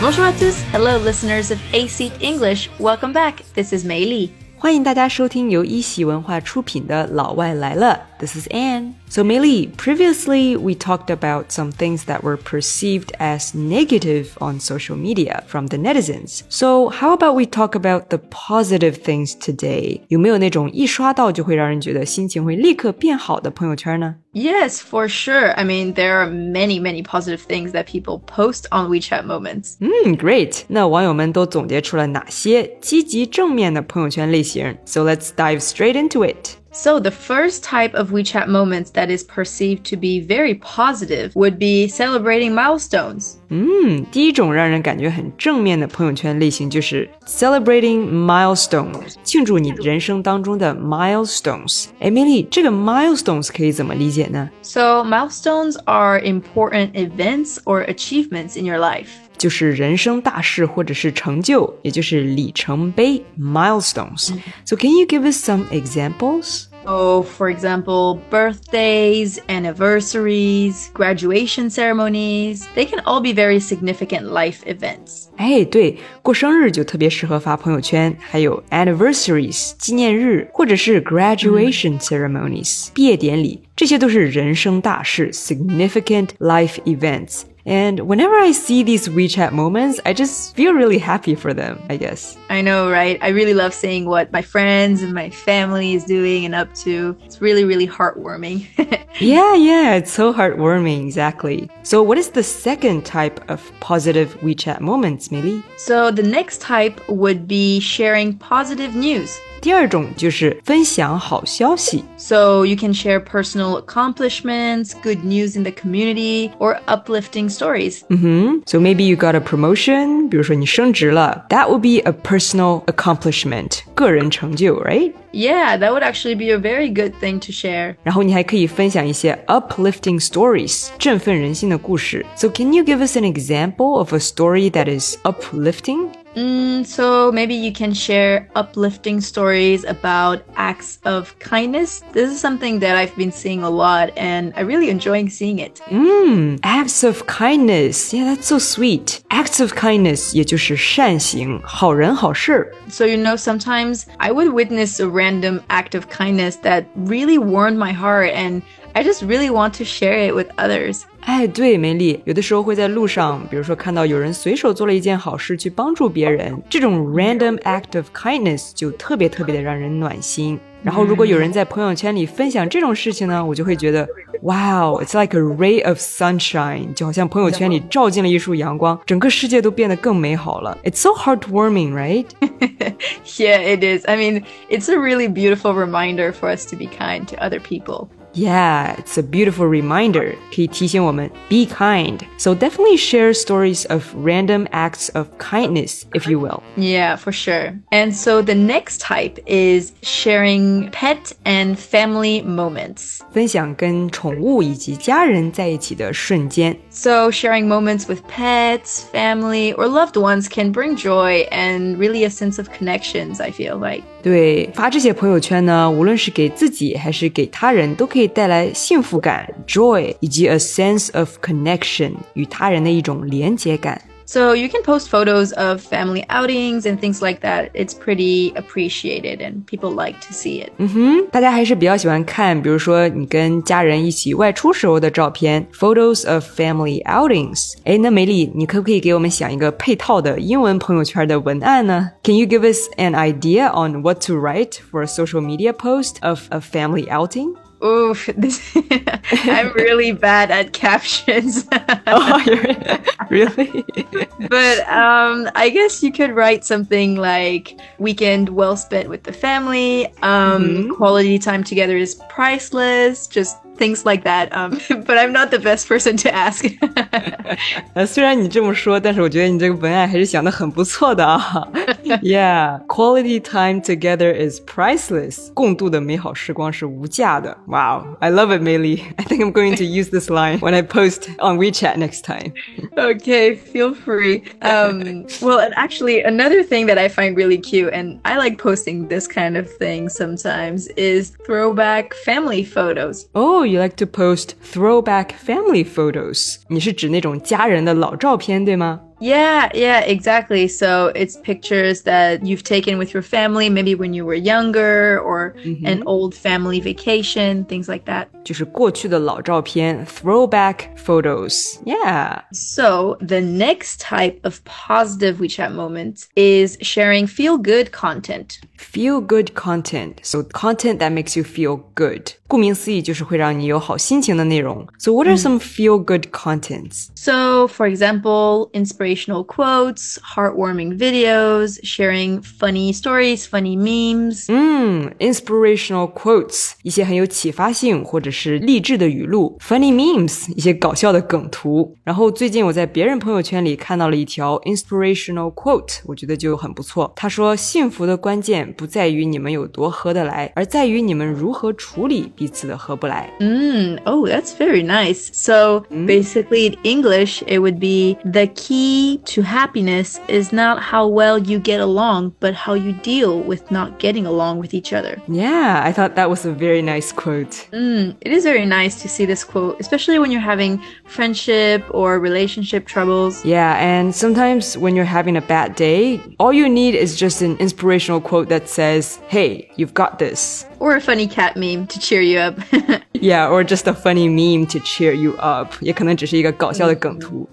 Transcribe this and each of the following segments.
Bonjour à tous. Hello, listeners of AC English. Welcome back. This is Maelle. 欢迎大家收听由一席文化出品的《老外来了》。This is Anne. So, Meili, previously we talked about some things that were perceived as negative on social media from the netizens. So, how about we talk about the positive things today? 有没有那种一刷到就会让人觉得心情会立刻变好的朋友圈呢？ Yes, for sure. I mean, there are many, many positive things that people post on WeChat moments. 嗯，Great！那网友们都总结出了哪些积极正面的朋友圈类型 ？So let's dive straight into it. So, the first type of WeChat moments that is perceived to be very positive would be celebrating milestones. 嗯，第一种让人感觉很正面的朋友圈类型就是 celebrating milestones，庆祝你人生当中的 milestones。哎，米莉，这个 milestones 可以怎么理解呢？ So, milestones are important events or achievements in your life. 就是人生大事或者是成就，也就是里程碑 milestones。So can you give us some examples? So, for example, birthdays, anniversaries, graduation ceremonies, they can all be very significant life events. 哎，对，过生日就特别适合发朋友圈，还有 anniversaries 纪念日，或者是 graduation ceremonies 毕业典礼，这些都是人生大事 significant life events。 and whenever I see these WeChat moments, I just feel really happy for them, I guess. I know, right? I really love seeing what my friends and my family is doing and up to. It's really, really heartwarming. yeah, yeah, it's so heartwarming, exactly. So, what is the second type of positive WeChat moments, Maelle? So, the next type would be sharing positive news. So, you can share personal accomplishments, good news in the community, or uplifting stories. So maybe you got a promotion，比如说你升职了，that would be a personal accomplishment，个人成就，right？ Yeah, that would actually be a very good thing to share. 然后你还可以分享一些 uplifting stories，振奋人心的故事。So can you give us an example of a story that is uplifting? Mm, so maybe you can share uplifting stories about acts of kindness. This is something that I've been seeing a lot and I really enjoying seeing it. Mm, acts of kindness. Yeah, that's so sweet. Acts of kindness 也就是善行，好人好事。 So you know sometimes I would witness a random act of kindness that really warmed my heart and I just really want to share it with others. 哎，对，梅丽，有的时候会在路上，比如说看到有人随手做了一件好事去帮助别人，这种 random act of kindness 就特别特别的让人暖心。然后，如果有人在朋友圈里分享这种事情呢，我就会觉得，Wow，it's like a ray of sunshine，就好像朋友圈里照进了一束阳光，整个世界都变得更美好了。It's so heartwarming, right? Yeah, it is. I mean, it's a really beautiful reminder for us to be kind to other people. Yeah, it's a beautiful reminder. 可以提醒我们 be kind. So definitely share stories of random acts of kindness, if you will. Yeah, for sure. And so the next type is sharing pet and family moments. 分享跟宠物以及家人在一起的瞬间。 So sharing moments with pets, family, or loved ones can bring joy and really a sense of connections, I feel like. 对，发这些朋友圈呢，无论是给自己还是给他人，都可以带来幸福感 （joy） 以及 a sense of connection 与他人的一种连接感。So you can post photos of family outings and things like that. It's pretty appreciated and people like to see it. 嗯哼，大家还是比较喜欢看，比如说你跟家人一起外出时候的照片，photos of family outings。哎，那梅丽，你可不可以给我们想一个配套的英文朋友圈的文案呢？Can you give us an idea on what to write for a social media post of a family outing? Oof, this I'm really bad at captions. oh, really? but um, I guess you could write something like weekend well spent with the family. Um, Quality time together is priceless. Just things like that. Um, but I'm not the best person to ask. 呃，虽然你这么说，但是我觉得你这个文案还是想的很不错的啊。Yeah, quality time together is priceless. 共度的美好时光是无价的。Wow, I love it, Maelle. I think I'm going to use this line when I post on WeChat next time. okay, feel free. Um, well, and actually, another thing that I find really cute, and I like posting this kind of thing sometimes, is throwback family photos. Oh you like to post throwback family photos? 你是指那种家人的老照片，对吗？ Yeah, yeah, exactly. So it's pictures that you've taken with your family, maybe when you were younger, or an old family vacation, things like that. 就是过去的老照片，throwback photos. Yeah. So the next type of positive WeChat moments is sharing feel good content. Feel good content. So content that makes you feel good. 顾名思义，就是会让你有好心情的内容。So what are some feel good contents? So, for example, inspirational quotes, heartwarming videos, sharing funny stories, funny memes. 嗯，inspirational quotes，一些很有启发性或者是励志的语录；funny memes，一些搞笑的梗图。然后最近我在别人朋友圈里看到了一条 inspirational quote，我觉得就很不错。他说：“幸福的关键不在于你们有多合得来，而在于你们如何处理彼此的合不来。” Mm, oh, that's very nice. So, basically, in English, it would be the key to happiness is not how well you get along, but how you deal with not getting along with each other. Yeah, I thought that was a very nice quote. Mm, it is very nice to see this quote, especially when you're having friendship or relationship troubles. Yeah, and sometimes when you're having a bad day, all you need is just an inspirational quote that says, Hey, you've got this. Or a funny cat meme to cheer you up. Yeah, or just a funny meme to cheer you up. 也可能只是一个搞笑的梗图。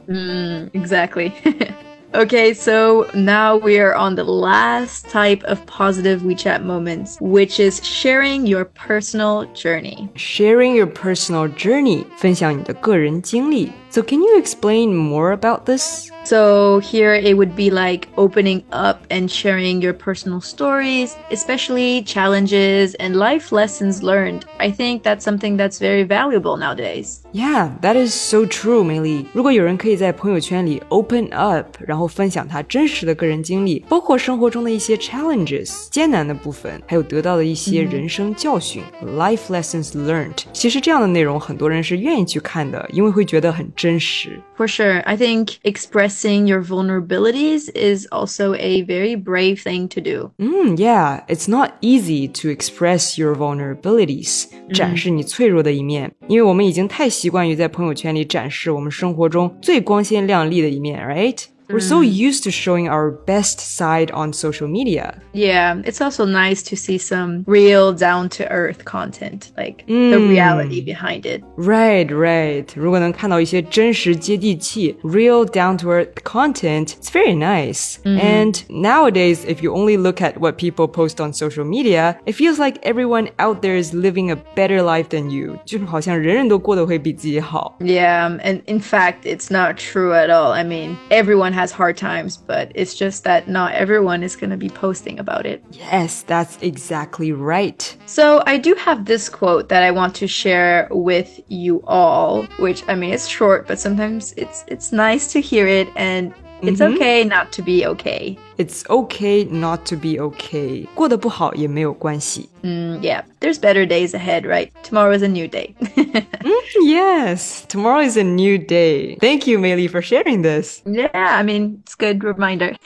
exactly. okay, so now we are on the last type of positive WeChat moments, which is sharing your personal journey. Sharing your personal journey，分享你的个人经历。So can you explain more about this? So here it would be like opening up and sharing your personal stories, especially challenges and life lessons learned. I think that's something that's very valuable nowadays. Yeah, that is so true, Maelle. 如果有人可以在朋友圈里 open up，然后分享他真实的个人经历，包括生活中的一些 challenges 艰难的部分，还有得到的一些人生教训、mm -hmm. life lessons learned，其实这样的内容很多人是愿意去看的，因为会觉得很真实。For sure, I think express expressing your vulnerabilities is also a very brave thing to do. Mm, yeah, it's not easy to express your vulnerabilities，、展示你脆弱的一面，因为我们已经太习惯于在朋友圈里展示我们生活中最光鲜亮丽的一面，right? We're so used to showing our best side on social media. Yeah, it's also nice to see some real down to earth content, like the reality behind it. Right, right. 如果能看到一些真实接地气 real down to earth content, it's very nice. And nowadays, if you only look at what people post on social media, it feels like everyone out there is living a better life than you. 就是好像人人都过得会比自己好。 Yeah, and in fact, it's not true at all. I mean, everyone has hard times, but it's just that not everyone is going to be posting about it. Yes, that's exactly right. So, I do have this quote that I want to share with you all, which I mean, it's short, but sometimes it's it's nice to hear it and it's mm-hmm. okay not to be okay. It's okay not to be okay. 过得不好也没有关系。Mm, yeah, there's better days ahead, right? Tomorrow is a new day. mm, yes, tomorrow is a new day. Thank you, Maelle, for sharing this. Yeah, I mean, it's good reminder.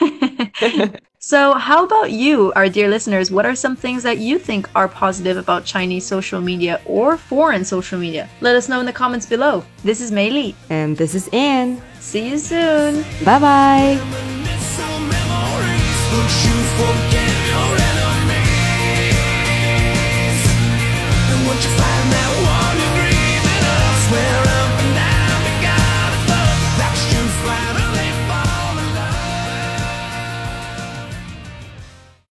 so, how about you, our dear listeners? What are some things that you think are positive about Chinese social media or foreign social media? Let us know in the comments below. This is Maelle. And this is Anne. See you soon. Bye bye.